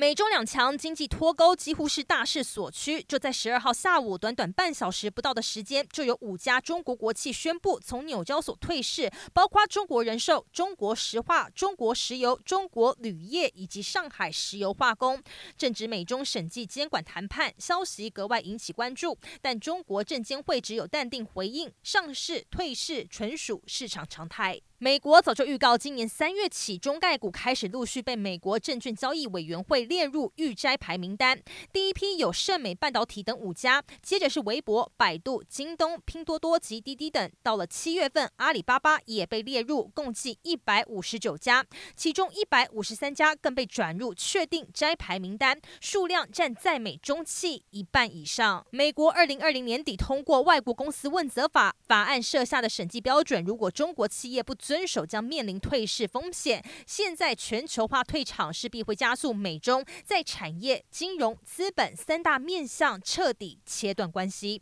美中两强经济脱钩几乎是大势所趋。就在十二号下午，短短半小时不到的时间，就有五家中国国企宣布从纽交所退市，包括中国人寿、中国石化、中国石油、中国铝业以及上海石油化工。正值美中审计监管谈判，消息格外引起关注。但中国证监会只有淡定回应，上市退市纯属市场常态。美国早就预告，今年三月起，中概股开始陆续被美国证券交易委员会列入预摘牌名单。第一批有盛美半导体等五家，接着是微博、百度、京东、拼多多及滴滴等。到了七月份，阿里巴巴也被列入，共计一百五十九家，其中一百五十三家更被转入确定摘牌名单，数量占在美中企一半以上。美国二零二零年底通过《外国公司问责法》，法案设下的审计标准，如果中国企业不遵守将面临退市风险。现在全球化退场势必会加速美中在产业、金融、资本三大面向彻底切断关系。